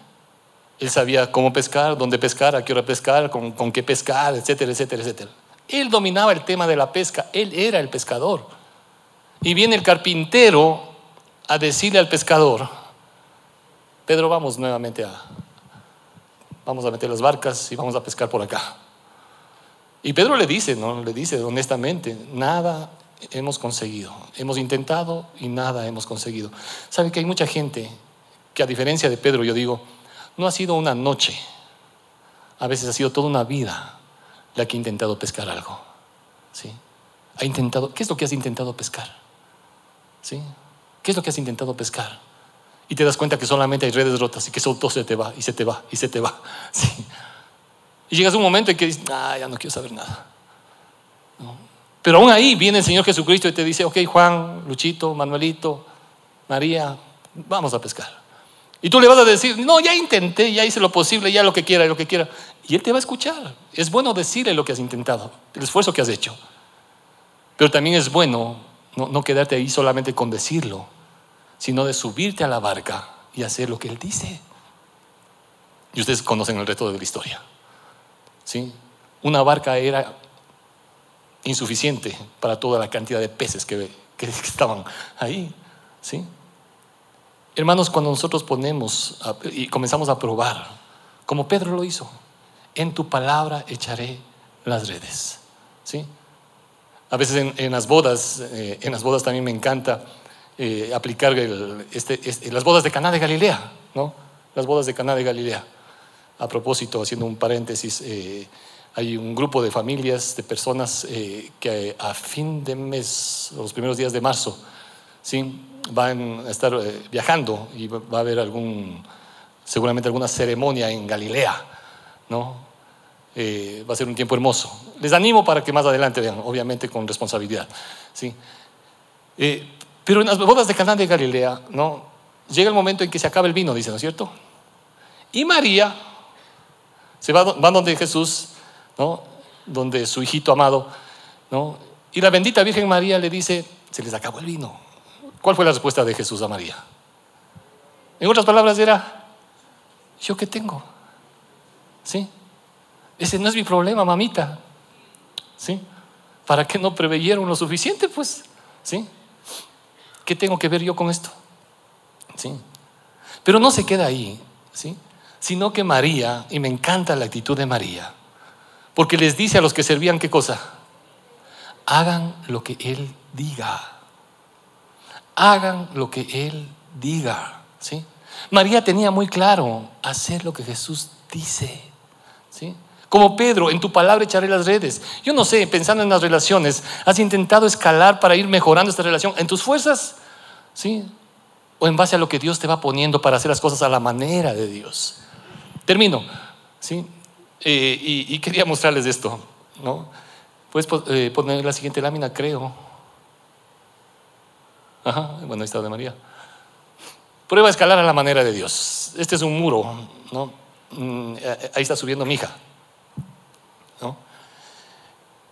Él sabía cómo pescar, dónde pescar, a qué hora pescar, con, con, qué pescar, etcétera, etcétera, etcétera. Él dominaba el tema de la pesca, él era el pescador. Y viene el carpintero a decirle al pescador, Pedro, vamos nuevamente a, vamos a meter las barcas y vamos a pescar por acá. Y Pedro le dice, ¿no? Le dice honestamente, nada hemos conseguido. Hemos intentado y nada hemos conseguido. ¿Sabe que hay mucha gente que a diferencia de Pedro, yo digo, no ha sido una noche, a veces ha sido toda una vida la que ha intentado pescar algo. ¿Sí? Ha intentado, ¿qué es lo que has intentado pescar? ¿Sí? ¿Qué es lo que has intentado pescar? Y te das cuenta que solamente hay redes rotas y que todo se te va y se te va y se te va. ¿Sí? Y llegas a un momento en que dices, ah, ya no quiero saber nada. Pero aún ahí viene el Señor Jesucristo y te dice, ok, Juan, Luchito, Manuelito, María, vamos a pescar. Y tú le vas a decir, no, ya intenté, ya hice lo posible, ya lo que quiera, lo que quiera. Y Él te va a escuchar. Es bueno decirle lo que has intentado, el esfuerzo que has hecho. Pero también es bueno no, quedarte ahí solamente con decirlo, sino de subirte a la barca y hacer lo que Él dice. Y ustedes conocen el resto de la historia. ¿Sí? Una barca era insuficiente para toda la cantidad de peces que, que estaban ahí. ¿Sí? Hermanos, cuando nosotros ponemos y comenzamos a probar, como Pedro lo hizo, en tu palabra echaré las redes. ¿Sí? A veces en, las bodas, eh, en las bodas también me encanta eh, aplicar este, este, las bodas de Caná de Galilea, ¿no? Las bodas de Caná de Galilea. A propósito, haciendo un paréntesis, eh, hay un grupo de familias, de personas que a fin de mes, los primeros días de marzo, ¿sí? Van a estar eh, viajando y va a haber algún, seguramente alguna ceremonia en Galilea, ¿no? Eh, va a ser un tiempo hermoso. Les animo para que más adelante vean, obviamente con responsabilidad, ¿sí? Eh, pero en las bodas de Caná de Galilea, ¿no? Llega el momento en que se acaba el vino, dice, ¿no es cierto? Y María se va, va donde Jesús, ¿no? Donde su hijito amado, ¿no? Y la bendita Virgen María le dice, se les acabó el vino. ¿Cuál fue la respuesta de Jesús a María? En otras palabras era, ¿yo qué tengo? ¿Sí? Ese no es mi problema, mamita. ¿Sí? ¿Para qué no preveyeron lo suficiente? Pues, ¿sí? ¿Qué tengo que ver yo con esto? ¿Sí? Pero no se queda ahí, ¿sí? Sino que María, y me encanta la actitud de María, porque les dice a los que servían qué cosa, hagan lo que Él diga hagan lo que Él diga. ¿sí? María tenía muy claro hacer lo que Jesús dice. ¿sí? Como Pedro, en tu palabra echaré las redes. Yo no sé, pensando en las relaciones, ¿has intentado escalar para ir mejorando esta relación en tus fuerzas? ¿Sí? O en base a lo que Dios te va poniendo para hacer las cosas a la manera de Dios. Termino. ¿sí? Eh, y, quería mostrarles esto. ¿no? Puedes eh, poner la siguiente lámina, creo. Bueno, ahí está de María. Prueba a escalar a la manera de Dios. Este es un muro, ¿no? Mm, eh, ahí está subiendo mi hija. ¿no?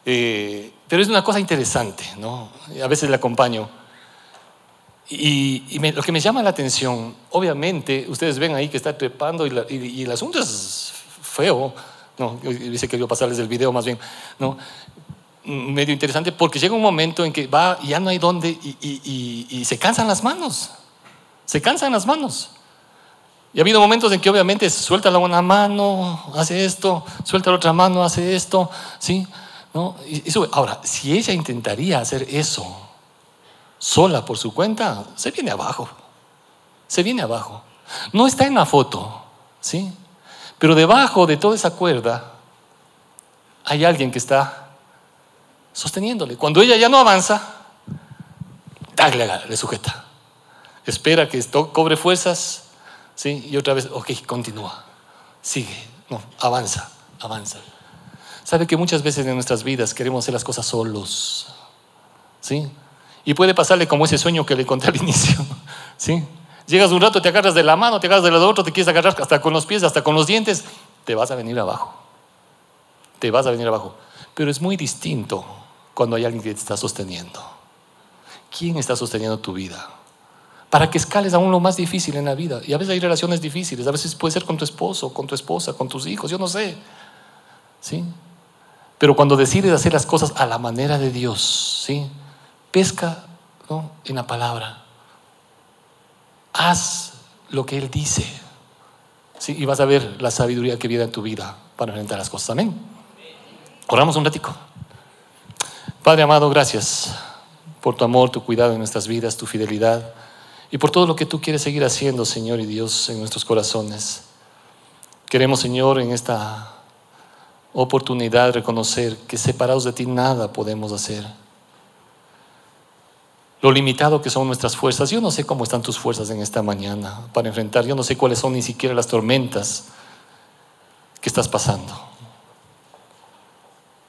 Eh, pero es una cosa interesante, ¿no? A veces le acompaño. Y, lo que me llama la atención, obviamente, ustedes ven ahí que está trepando y, y el asunto es feo. No, dice que yo pasarles el video más bien. ¿no? Medio interesante porque llega un momento en que va y ya no hay dónde y, se cansan las manos. Se cansan las manos. Y ha habido momentos en que obviamente suelta la una mano, hace esto, suelta la otra mano, hace esto, ¿sí? ¿No? Y, Ahora, si ella intentaría hacer eso sola por su cuenta, se viene abajo. Se viene abajo. No está en la foto, ¿sí? Pero debajo de toda esa cuerda hay alguien que está sosteniéndole. Cuando ella ya no avanza, dale, le sujeta. Espera que esto cobre fuerzas, ¿sí? Y otra vez, ok, continúa, sigue, no, avanza, avanza. Sabe que muchas veces en nuestras vidas queremos hacer las cosas solos, ¿sí? Y puede pasarle como ese sueño que le conté al inicio, ¿sí? Llegas un rato, te agarras de la mano, te agarras de la otro, te quieres agarrar hasta con los pies, hasta con los dientes, te vas a venir abajo. Te vas a venir abajo. Pero es muy distinto cuando hay alguien que te está sosteniendo? ¿Quién está sosteniendo tu vida? Para que escales aún lo más difícil en la vida. Y a veces hay relaciones difíciles, a veces puede ser con tu esposo, con tu esposa, con tus hijos, yo no sé. ¿Sí? Pero cuando decides hacer las cosas a la manera de Dios, ¿sí? Pesca en la palabra. Haz lo que Él dice. Sí, y vas a ver la sabiduría que viene en tu vida para enfrentar las cosas. Amén. Oramos un ratico. Padre amado, gracias por tu amor, tu cuidado en nuestras vidas, tu fidelidad y por todo lo que tú quieres seguir haciendo, Señor y Dios, en nuestros corazones. Queremos, Señor, en esta oportunidad reconocer que separados de ti nada podemos hacer. Lo limitado que son nuestras fuerzas. Yo no sé cómo están tus fuerzas en esta mañana para enfrentar. Yo no sé cuáles son ni siquiera las tormentas que estás pasando.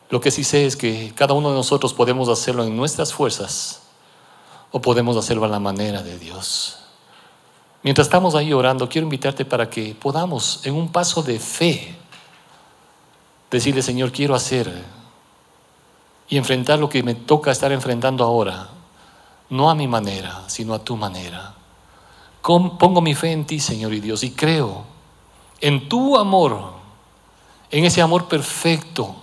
Lo que sí sé es que cada uno de nosotros podemos hacerlo en nuestras fuerzas o podemos hacerlo a la manera de Dios. Mientras estamos ahí orando, quiero invitarte para que podamos, en un paso de fe, decirle, Señor, quiero hacer y enfrentar lo que me toca estar enfrentando ahora, no a mi manera, sino a tu manera. Pongo mi fe en ti, Señor y Dios, y creo en tu amor, en ese amor perfecto,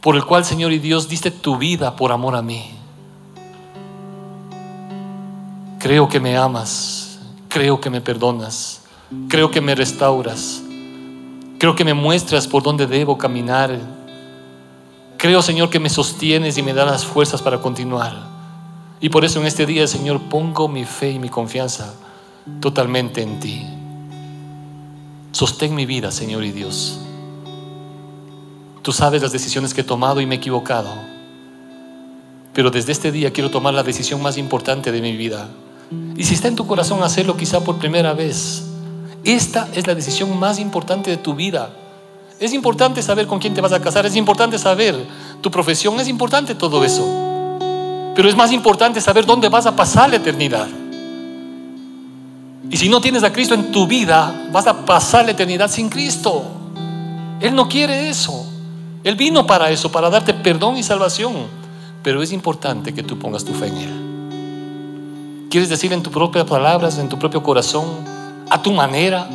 por el cual, Señor y Dios, diste tu vida por amor a mí. Creo que me amas, creo que me perdonas, creo que me restauras, creo que me muestras por dónde debo caminar. Creo, Señor, que me sostienes y me das las fuerzas para continuar. Y por eso en este día, Señor, pongo mi fe y mi confianza totalmente en ti. Sostén mi vida, Señor y Dios. Tú sabes las decisiones que he tomado y me he equivocado. Pero desde este día quiero tomar la decisión más importante de mi vida y si está en tu corazón hacerlo quizá por primera vez, esta es la decisión más importante de tu vida. Es importante saber con quién te vas a casar, es importante saber tu profesión, es importante todo eso. Pero es más importante saber dónde vas a pasar la eternidad. Y si no tienes a Cristo en tu vida, vas a pasar la eternidad sin Cristo. Él no quiere eso. Él vino para eso, para darte perdón y salvación. Pero es importante que tú pongas tu fe en Él. Quieres decir en tus propias palabras, en tu propio corazón, a tu manera,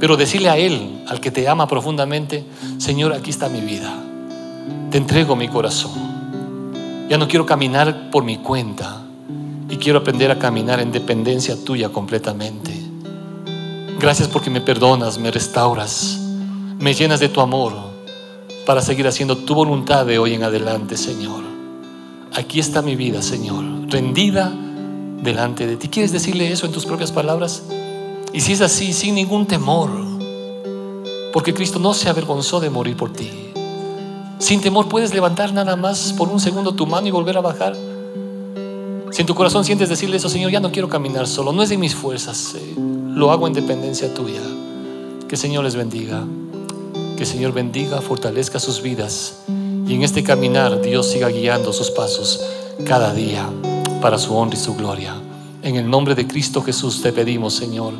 pero decirle a Él, al que te ama profundamente, Señor, aquí está mi vida. Te entrego mi corazón. Ya no quiero caminar por mi cuenta y quiero aprender a caminar en dependencia tuya completamente. Gracias porque me perdonas, me restauras, me llenas de tu amor para seguir haciendo tu voluntad de hoy en adelante, Señor. Aquí está mi vida, Señor, rendida delante de ti. ¿Quieres decirle eso en tus propias palabras? Y si es así, sin ningún temor, porque Cristo no se avergonzó de morir por ti. Sin temor puedes levantar nada más por un segundo tu mano y volver a bajar. Si en tu corazón sientes decirle eso, Señor, ya no quiero caminar solo, no es de mis fuerzas, eh, lo hago en dependencia tuya. Que el Señor les bendiga, que el Señor bendiga, fortalezca sus vidas y en este caminar Dios siga guiando sus pasos cada día para su honra y su gloria. En el nombre de Cristo Jesús te pedimos, Señor,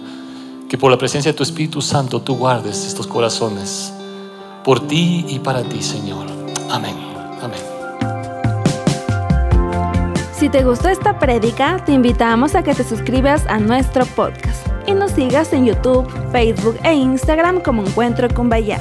que por la presencia de tu Espíritu Santo tú guardes estos corazones por ti y para ti, Señor. Amén. Amén. Si te gustó esta prédica, te invitamos a que te suscribas a nuestro podcast y nos sigas en YouTube, Facebook e Instagram como Encuentro con Bahía.